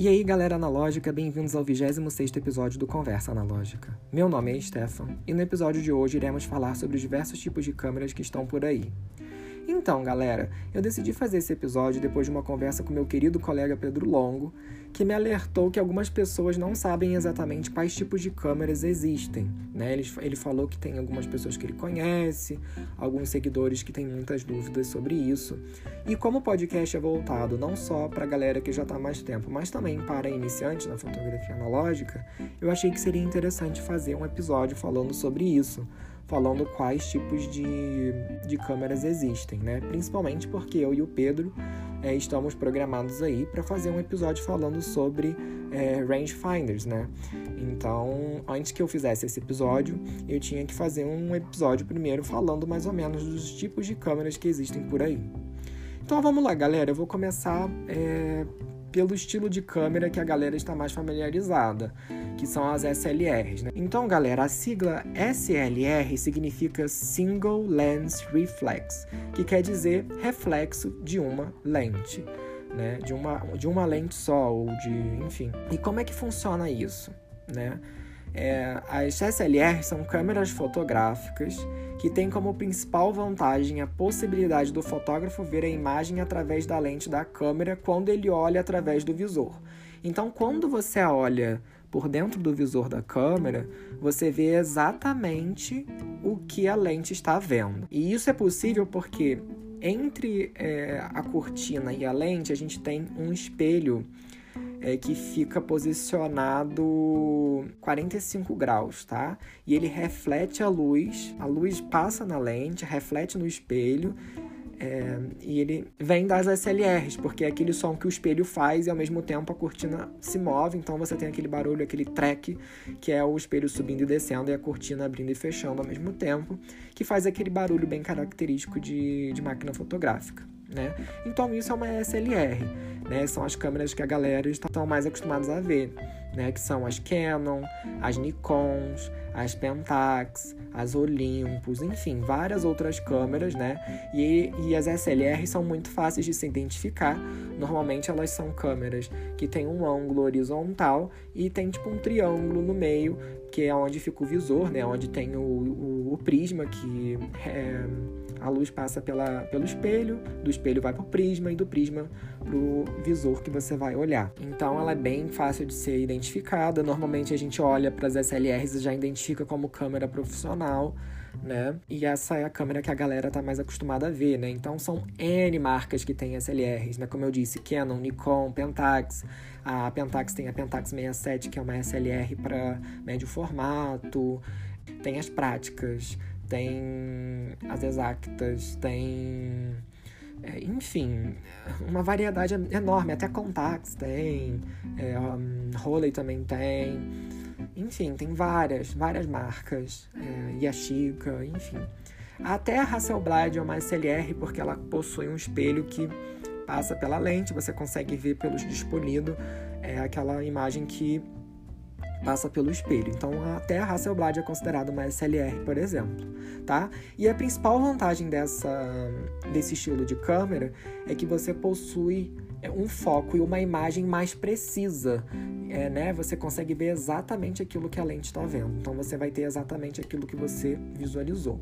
E aí, galera analógica, bem-vindos ao 26º episódio do Conversa Analógica. Meu nome é Stefan e no episódio de hoje iremos falar sobre os diversos tipos de câmeras que estão por aí. Então, galera, eu decidi fazer esse episódio depois de uma conversa com meu querido colega Pedro Longo, que me alertou que algumas pessoas não sabem exatamente quais tipos de câmeras existem. Né? Ele, ele falou que tem algumas pessoas que ele conhece, alguns seguidores que têm muitas dúvidas sobre isso. E como o podcast é voltado não só para a galera que já está há mais tempo, mas também para iniciantes na fotografia analógica, eu achei que seria interessante fazer um episódio falando sobre isso falando quais tipos de, de câmeras existem, né? Principalmente porque eu e o Pedro é, estamos programados aí para fazer um episódio falando sobre é, rangefinders, né? Então, antes que eu fizesse esse episódio, eu tinha que fazer um episódio primeiro falando mais ou menos dos tipos de câmeras que existem por aí. Então vamos lá, galera. Eu vou começar é, pelo estilo de câmera que a galera está mais familiarizada, que são as SLRs. Né? Então, galera, a sigla SLR significa Single Lens Reflex, que quer dizer reflexo de uma lente. Né, de, uma, de uma lente só, ou de. enfim. E como é que funciona isso? Né? É, as SLR são câmeras fotográficas que têm como principal vantagem a possibilidade do fotógrafo ver a imagem através da lente da câmera quando ele olha através do visor. Então, quando você olha por dentro do visor da câmera, você vê exatamente o que a lente está vendo. E isso é possível porque entre é, a cortina e a lente a gente tem um espelho é, que fica posicionado 45 graus, tá? E ele reflete a luz, a luz passa na lente, reflete no espelho é, e ele vem das SLRs, porque é aquele som que o espelho faz e ao mesmo tempo a cortina se move, então você tem aquele barulho, aquele track, que é o espelho subindo e descendo e a cortina abrindo e fechando ao mesmo tempo, que faz aquele barulho bem característico de, de máquina fotográfica. Né? Então isso é uma SLR, né? São as câmeras que a galera está mais acostumados a ver, né? Que são as Canon, as Nikons, as Pentax, as Olympus, enfim, várias outras câmeras, né? E, e as SLR são muito fáceis de se identificar. Normalmente elas são câmeras que têm um ângulo horizontal e tem tipo um triângulo no meio, que é onde fica o visor, né? Onde tem o, o, o prisma que é, a luz passa pela, pelo espelho, do espelho vai para o prisma e do prisma para o visor que você vai olhar. Então ela é bem fácil de ser identificada. Normalmente a gente olha para as SLRs e já identifica como câmera profissional. Né? E essa é a câmera que a galera está mais acostumada a ver, né? Então são N marcas que têm SLRs, né? Como eu disse, Canon, Nikon, Pentax. A Pentax tem a Pentax 67, que é uma SLR para médio formato. Tem as práticas, tem as exactas, tem. É, enfim, uma variedade enorme, até Contax tem, é, um, Roley também tem, enfim, tem várias, várias marcas, é, Yashica, enfim. Até a Hasselblad é uma SLR porque ela possui um espelho que passa pela lente, você consegue ver pelo despolido é aquela imagem que passa pelo espelho. Então, até a Hasselblad é considerada uma SLR, por exemplo, tá? E a principal vantagem dessa, desse estilo de câmera é que você possui é, um foco e uma imagem mais precisa, é, né? Você consegue ver exatamente aquilo que a lente está vendo. Então, você vai ter exatamente aquilo que você visualizou,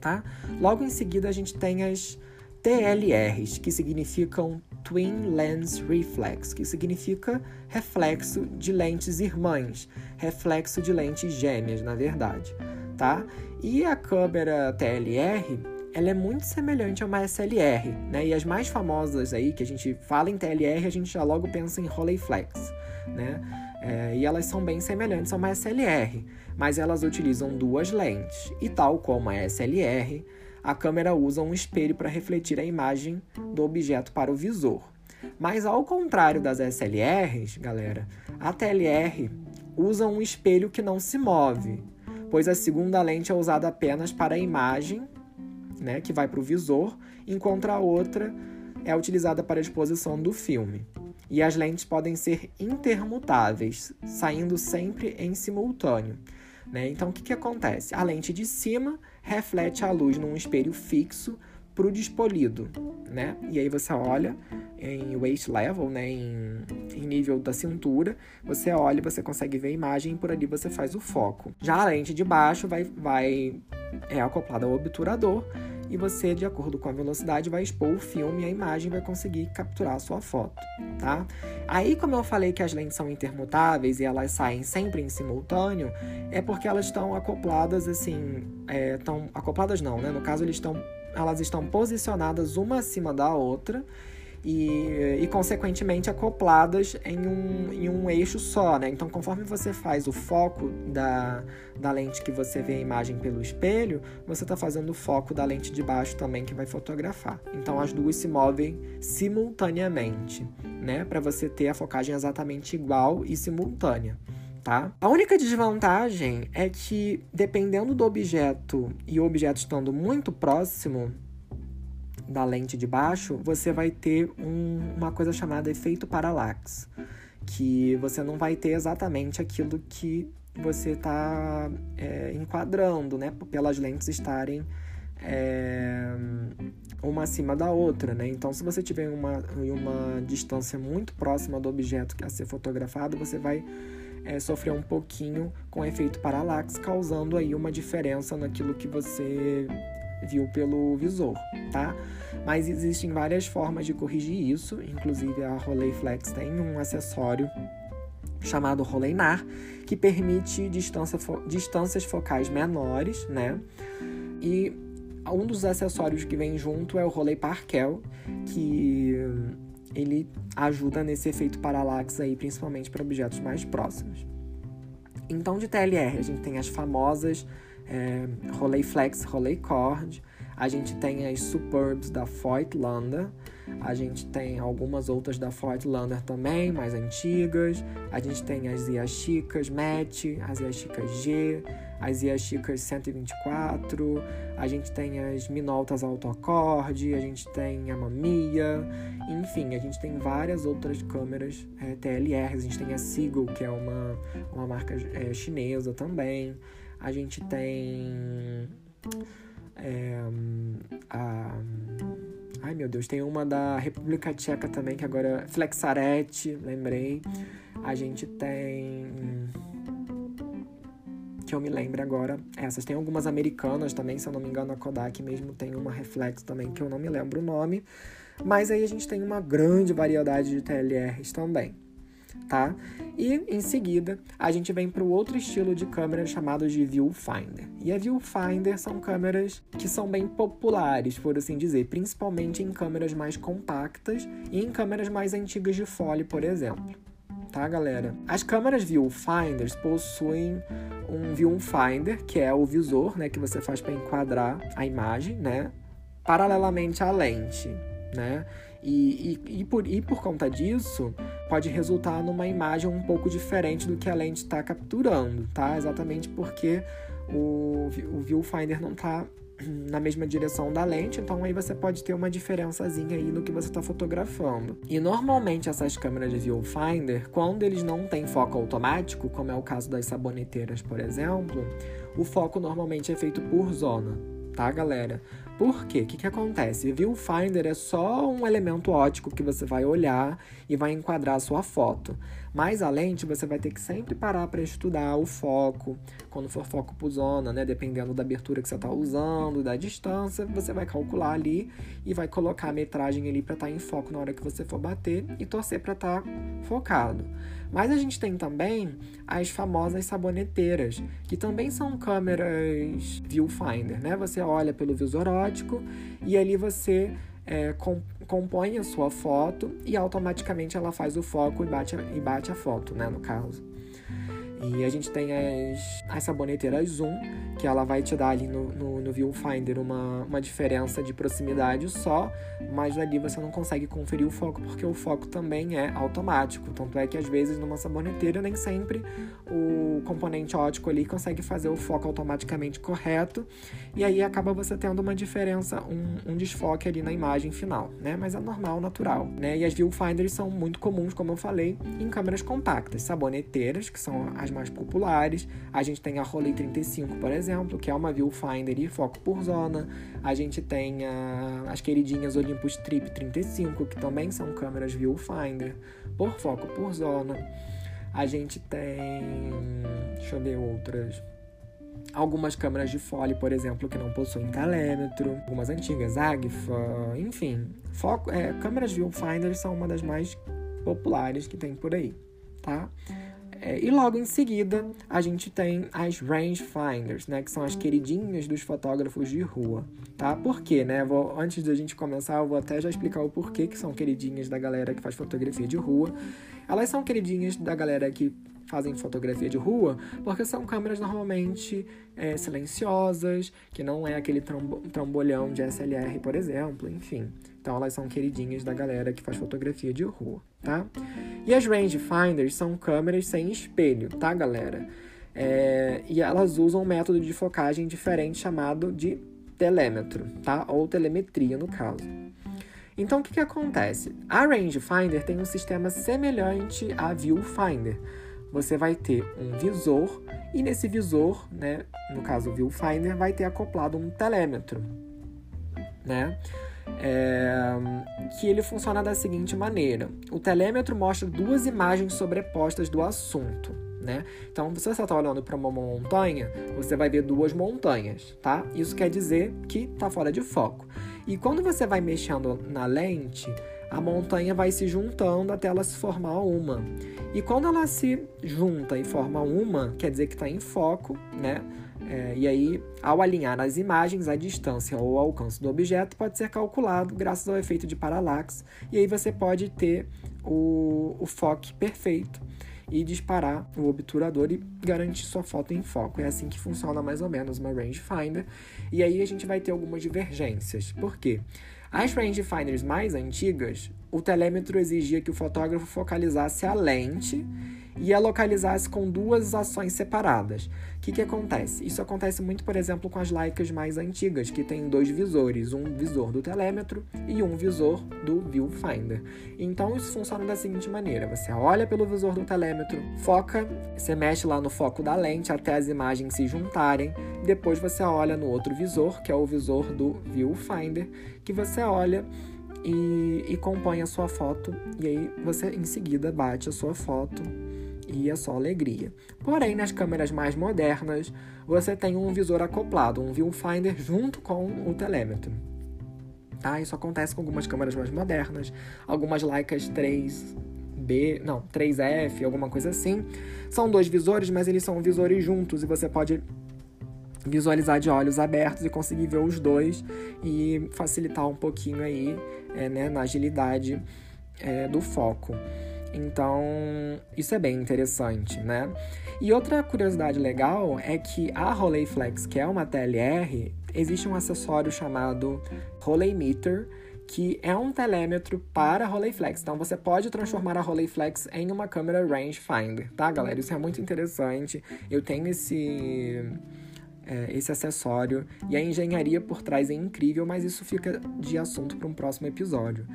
tá? Logo em seguida, a gente tem as TLRs, que significam Twin Lens Reflex, que significa reflexo de lentes irmãs, reflexo de lentes gêmeas, na verdade, tá? E a câmera TLR, ela é muito semelhante a uma SLR, né? E as mais famosas aí, que a gente fala em TLR, a gente já logo pensa em Rolleiflex, né? É, e elas são bem semelhantes a uma SLR, mas elas utilizam duas lentes. E tal como a SLR, a câmera usa um espelho para refletir a imagem do objeto para o visor. Mas ao contrário das SLRs, galera, a TLR usa um espelho que não se move, pois a segunda lente é usada apenas para a imagem, né, que vai para o visor, enquanto a outra é utilizada para a exposição do filme. E as lentes podem ser intermutáveis, saindo sempre em simultâneo. Né? Então, o que, que acontece? A lente de cima reflete a luz num espelho fixo pro despolido, né? E aí você olha em waist level, né, em, em, nível da cintura, você olha você consegue ver a imagem e por ali você faz o foco. Já a lente de baixo vai, vai é acoplada ao obturador e você, de acordo com a velocidade, vai expor o filme e a imagem vai conseguir capturar a sua foto, tá? Aí, como eu falei que as lentes são intermutáveis e elas saem sempre em simultâneo, é porque elas estão acopladas assim, estão é, acopladas não, né? No caso, eles elas estão posicionadas uma acima da outra e, e consequentemente acopladas em um, em um eixo só, né? Então, conforme você faz o foco da, da lente que você vê a imagem pelo espelho, você está fazendo o foco da lente de baixo também que vai fotografar. Então, as duas se movem simultaneamente, né? Para você ter a focagem exatamente igual e simultânea. Tá? A única desvantagem é que, dependendo do objeto e o objeto estando muito próximo, da lente de baixo, você vai ter um, uma coisa chamada efeito parallax, que você não vai ter exatamente aquilo que você está é, enquadrando, né? Pelas lentes estarem é, uma acima da outra, né? Então, se você tiver uma, uma distância muito próxima do objeto que a ser fotografado, você vai é, sofrer um pouquinho com efeito parallax, causando aí uma diferença naquilo que você viu pelo visor, tá? Mas existem várias formas de corrigir isso, inclusive a Rolleiflex tem um acessório chamado Rolleinar, que permite distância fo distâncias focais menores, né? E um dos acessórios que vem junto é o Rolei Parkel, que ele ajuda nesse efeito parallax aí, principalmente para objetos mais próximos. Então, de TLR, a gente tem as famosas é, Flex, Rolei Cord. A gente tem as Superbs da Voigtlander. A gente tem algumas outras da Voigtlander também, mais antigas. A gente tem as Yashicas Match, as Yashicas G, as Yashicas 124. A gente tem as Minoltas Autoacorde, a gente tem a Mamiya. Enfim, a gente tem várias outras câmeras é, TLR. A gente tem a Seagull, que é uma, uma marca é, chinesa também. A gente tem. É, a, ai meu Deus, tem uma da República Tcheca também, que agora. Flexarete, lembrei. A gente tem. Que eu me lembro agora. Essas. Tem algumas americanas também, se eu não me engano, a Kodak mesmo tem uma Reflex também, que eu não me lembro o nome. Mas aí a gente tem uma grande variedade de TLRs também tá? E em seguida, a gente vem para o outro estilo de câmera chamado de viewfinder. E a viewfinder são câmeras que são bem populares, por assim dizer, principalmente em câmeras mais compactas e em câmeras mais antigas de fole, por exemplo. Tá, galera? As câmeras viewfinders possuem um viewfinder, que é o visor, né, que você faz para enquadrar a imagem, né, paralelamente à lente, né? E, e, e, por, e por conta disso, pode resultar numa imagem um pouco diferente do que a lente está capturando, tá? Exatamente porque o, o viewfinder não está na mesma direção da lente, então aí você pode ter uma diferençazinha aí no que você está fotografando. E normalmente essas câmeras de viewfinder, quando eles não têm foco automático, como é o caso das saboneteiras, por exemplo, o foco normalmente é feito por zona, tá, galera? Por quê? O que, que acontece? Viewfinder é só um elemento ótico que você vai olhar e vai enquadrar a sua foto. Mas a lente você vai ter que sempre parar para estudar o foco, quando for foco por zona, né? Dependendo da abertura que você está usando, da distância, você vai calcular ali e vai colocar a metragem ali para estar tá em foco na hora que você for bater e torcer para estar tá focado. Mas a gente tem também as famosas saboneteiras, que também são câmeras viewfinder, né? Você olha pelo visor ótico e ali você é, compõe a sua foto e automaticamente ela faz o foco e bate, e bate a foto, né? No caso. E a gente tem as, as saboneteiras Zoom, que ela vai te dar ali no, no, no viewfinder uma, uma diferença de proximidade só, mas ali você não consegue conferir o foco porque o foco também é automático. Tanto é que às vezes numa saboneteira nem sempre o componente ótico ali consegue fazer o foco automaticamente correto e aí acaba você tendo uma diferença, um, um desfoque ali na imagem final, né? Mas é normal, natural, né? E as viewfinders são muito comuns, como eu falei, em câmeras compactas, saboneteiras, que são as mais populares. A gente tem a Rolei 35, por exemplo, que é uma viewfinder e foco por zona. A gente tem a, as queridinhas Olympus Trip 35, que também são câmeras viewfinder, por foco por zona. A gente tem, deixa eu ver outras. Algumas câmeras de fole, por exemplo, que não possuem telêmetro, algumas antigas, Agfa, enfim. Foco, é, câmeras viewfinder são uma das mais populares que tem por aí, tá? É, e logo em seguida, a gente tem as rangefinders, né? Que são as queridinhas dos fotógrafos de rua, tá? Por quê, né? Vou, antes da gente começar, eu vou até já explicar o porquê que são queridinhas da galera que faz fotografia de rua. Elas são queridinhas da galera que fazem fotografia de rua, porque são câmeras normalmente é, silenciosas, que não é aquele trambolhão de SLR, por exemplo, enfim. Então elas são queridinhas da galera que faz fotografia de rua, tá? E as rangefinders são câmeras sem espelho, tá, galera? É, e elas usam um método de focagem diferente chamado de telêmetro, tá? Ou telemetria, no caso. Então, o que, que acontece? A rangefinder tem um sistema semelhante à viewfinder, você vai ter um visor e nesse visor, né, no caso o viewfinder, vai ter acoplado um telêmetro, né? É, que ele funciona da seguinte maneira: o telêmetro mostra duas imagens sobrepostas do assunto. Né? Então, se você está olhando para uma montanha, você vai ver duas montanhas, tá? Isso quer dizer que está fora de foco. E quando você vai mexendo na lente, a montanha vai se juntando até ela se formar uma. E quando ela se junta e forma uma, quer dizer que está em foco, né? É, e aí, ao alinhar as imagens, a distância ou o alcance do objeto pode ser calculado graças ao efeito de paralaxe. E aí você pode ter o, o foco perfeito e disparar o obturador e garantir sua foto em foco. É assim que funciona mais ou menos uma rangefinder. E aí a gente vai ter algumas divergências. Por quê? As rangefinders mais antigas, o telêmetro exigia que o fotógrafo focalizasse a lente e a localizasse com duas ações separadas. O que, que acontece? Isso acontece muito, por exemplo, com as Leicas mais antigas, que tem dois visores, um visor do telêmetro e um visor do viewfinder. Então isso funciona da seguinte maneira: você olha pelo visor do telêmetro, foca, você mexe lá no foco da lente até as imagens se juntarem, depois você olha no outro visor, que é o visor do viewfinder, que você olha e, e compõe a sua foto, e aí você em seguida bate a sua foto e é só alegria. Porém, nas câmeras mais modernas, você tem um visor acoplado, um viewfinder junto com o telêmetro. Tá? Isso acontece com algumas câmeras mais modernas, algumas Leicas 3B, não, 3F, alguma coisa assim. São dois visores, mas eles são visores juntos e você pode visualizar de olhos abertos e conseguir ver os dois e facilitar um pouquinho aí é, né, na agilidade é, do foco. Então, isso é bem interessante, né? E outra curiosidade legal é que a Rolleiflex, que é uma TLR, existe um acessório chamado Rolleimeter, que é um telêmetro para Rolleiflex. Então você pode transformar a Rolleiflex em uma câmera rangefinder, tá, galera? Isso é muito interessante. Eu tenho esse é, esse acessório e a engenharia por trás é incrível, mas isso fica de assunto para um próximo episódio.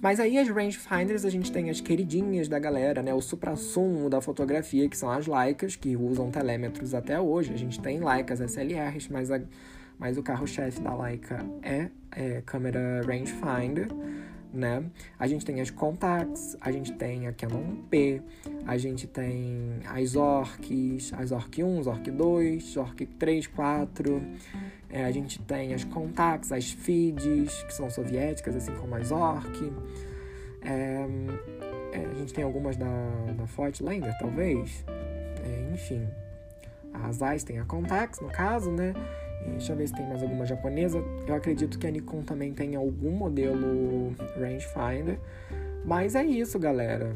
Mas aí as rangefinders a gente tem as queridinhas da galera, né? O supra-sumo da fotografia, que são as Leicas, que usam telêmetros até hoje. A gente tem Leicas SLRs, mas, a, mas o carro-chefe da Leica é, é câmera rangefinder né? A gente tem as Contax, a gente tem a Canon P, a gente tem as Zorks, as Zork 1, Zork 2, Zork 3, 4. É, a gente tem as Contax, as Feeds, que são soviéticas, assim como as Zork. É, é, a gente tem algumas da, da Fortlander, talvez. É, enfim. As Zeiss tem a Contax, no caso, né? Deixa eu ver se tem mais alguma japonesa. Eu acredito que a Nikon também tem algum modelo rangefinder. Mas é isso, galera.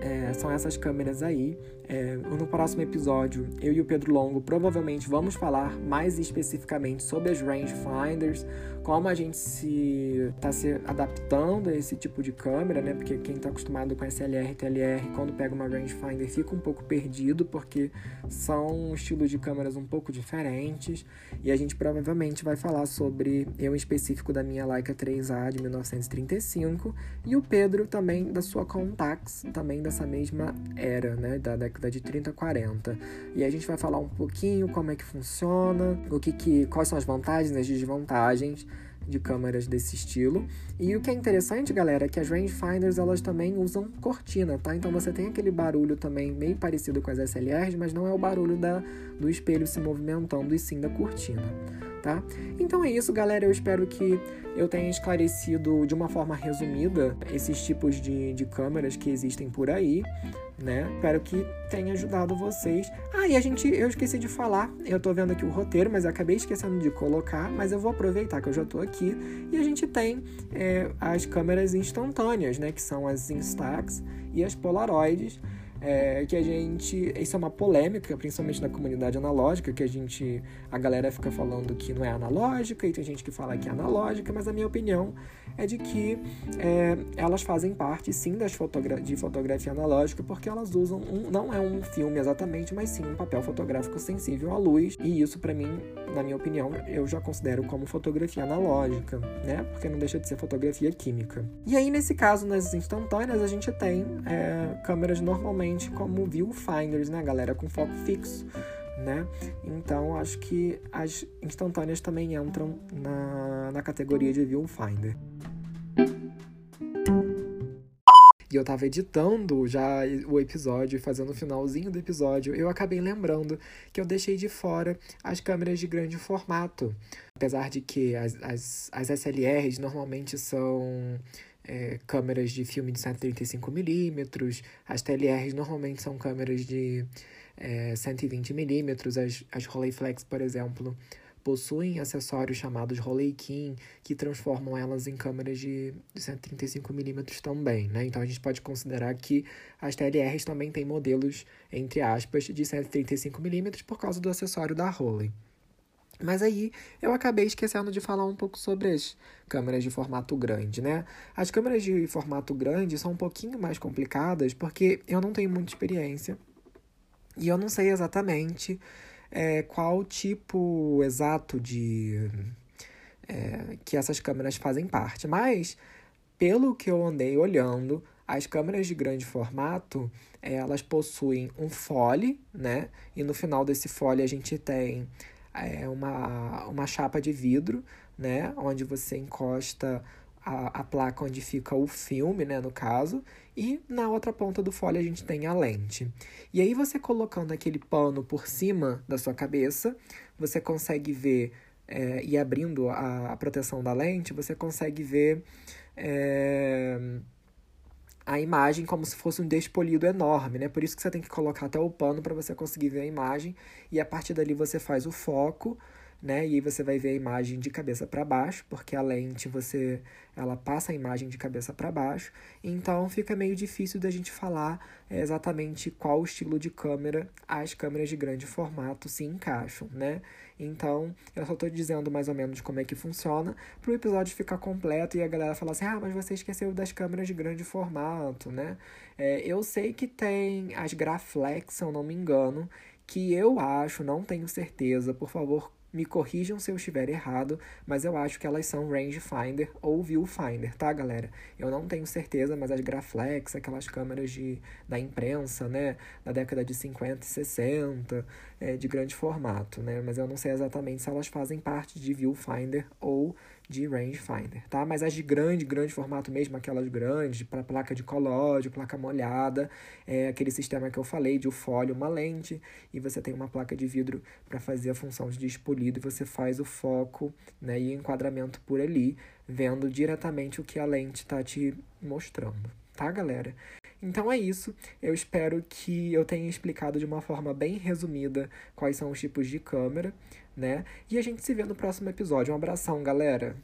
É, são essas câmeras aí. É, no próximo episódio, eu e o Pedro Longo provavelmente vamos falar mais especificamente sobre as rangefinders, como a gente se está se adaptando a esse tipo de câmera, né? Porque quem está acostumado com SLR TLR, quando pega uma rangefinder fica um pouco perdido, porque são estilos de câmeras um pouco diferentes. E a gente provavelmente vai falar sobre, eu em específico da minha Leica 3A de 1935 e o Pedro também da sua Contax, também dessa mesma era, né? Da década década de 30 40. E a gente vai falar um pouquinho como é que funciona, o que, que quais são as vantagens e as desvantagens de câmeras desse estilo. E o que é interessante, galera, é que as rangefinders elas também usam cortina, tá? Então você tem aquele barulho também meio parecido com as SLRs, mas não é o barulho da, do espelho se movimentando e sim da cortina, tá? Então é isso, galera. Eu espero que eu tenha esclarecido de uma forma resumida esses tipos de, de câmeras que existem por aí né? Espero que tenha ajudado vocês. Ah, e a gente, eu esqueci de falar, eu tô vendo aqui o roteiro, mas acabei esquecendo de colocar, mas eu vou aproveitar que eu já tô aqui. E a gente tem é, as câmeras instantâneas, né? Que são as Instax e as Polaroids é, que a gente. Isso é uma polêmica, principalmente na comunidade analógica, que a gente. A galera fica falando que não é analógica e tem gente que fala que é analógica, mas a minha opinião é de que é, elas fazem parte sim das fotogra de fotografia analógica, porque elas usam um, não é um filme exatamente, mas sim um papel fotográfico sensível à luz, e isso para mim, na minha opinião, eu já considero como fotografia analógica, né? Porque não deixa de ser fotografia química. E aí, nesse caso, nas instantâneas, a gente tem é, câmeras normalmente como viewfinders, né, galera, com foco fixo, né? Então acho que as instantâneas também entram na, na categoria de viewfinder. E eu tava editando já o episódio, fazendo o finalzinho do episódio, eu acabei lembrando que eu deixei de fora as câmeras de grande formato. Apesar de que as, as, as SLRs normalmente são é, câmeras de filme de 135mm, as TLRs normalmente são câmeras de é, 120mm, as, as Rolleiflex, por exemplo, possuem acessórios chamados Rolleikin, que transformam elas em câmeras de, de 135mm também, né? Então a gente pode considerar que as TLRs também têm modelos, entre aspas, de 135mm por causa do acessório da Rollei. Mas aí eu acabei esquecendo de falar um pouco sobre as câmeras de formato grande, né? As câmeras de formato grande são um pouquinho mais complicadas porque eu não tenho muita experiência e eu não sei exatamente é, qual tipo exato de é, que essas câmeras fazem parte. Mas pelo que eu andei olhando, as câmeras de grande formato elas possuem um fole, né? E no final desse fole a gente tem é uma, uma chapa de vidro, né? Onde você encosta a, a placa onde fica o filme, né? No caso. E na outra ponta do fole a gente tem a lente. E aí você colocando aquele pano por cima da sua cabeça, você consegue ver é, e abrindo a, a, proteção da lente, você consegue ver é, a imagem como se fosse um despolido enorme, né? Por isso que você tem que colocar até o pano para você conseguir ver a imagem e a partir dali você faz o foco, né? E aí você vai ver a imagem de cabeça para baixo, porque a lente você ela passa a imagem de cabeça para baixo, então fica meio difícil da gente falar é, exatamente qual estilo de câmera as câmeras de grande formato se encaixam, né? Então, eu só estou dizendo mais ou menos como é que funciona para o episódio ficar completo e a galera falar assim: ah, mas você esqueceu das câmeras de grande formato, né? É, eu sei que tem as Graflex, se eu não me engano, que eu acho, não tenho certeza, por favor, me corrijam se eu estiver errado, mas eu acho que elas são rangefinder ou viewfinder, tá, galera? Eu não tenho certeza, mas as Graflex, aquelas câmeras de, da imprensa, né, da década de 50 e 60, é, de grande formato, né? Mas eu não sei exatamente se elas fazem parte de viewfinder ou de rangefinder, tá? Mas as de grande, grande formato mesmo, aquelas grandes, para placa de colóide, placa molhada, é aquele sistema que eu falei de o folho, uma lente, e você tem uma placa de vidro para fazer a função de despolido, e você faz o foco né, e enquadramento por ali, vendo diretamente o que a lente está te mostrando, tá, galera? Então é isso. Eu espero que eu tenha explicado de uma forma bem resumida quais são os tipos de câmera né? E a gente se vê no próximo episódio. Um abração, galera!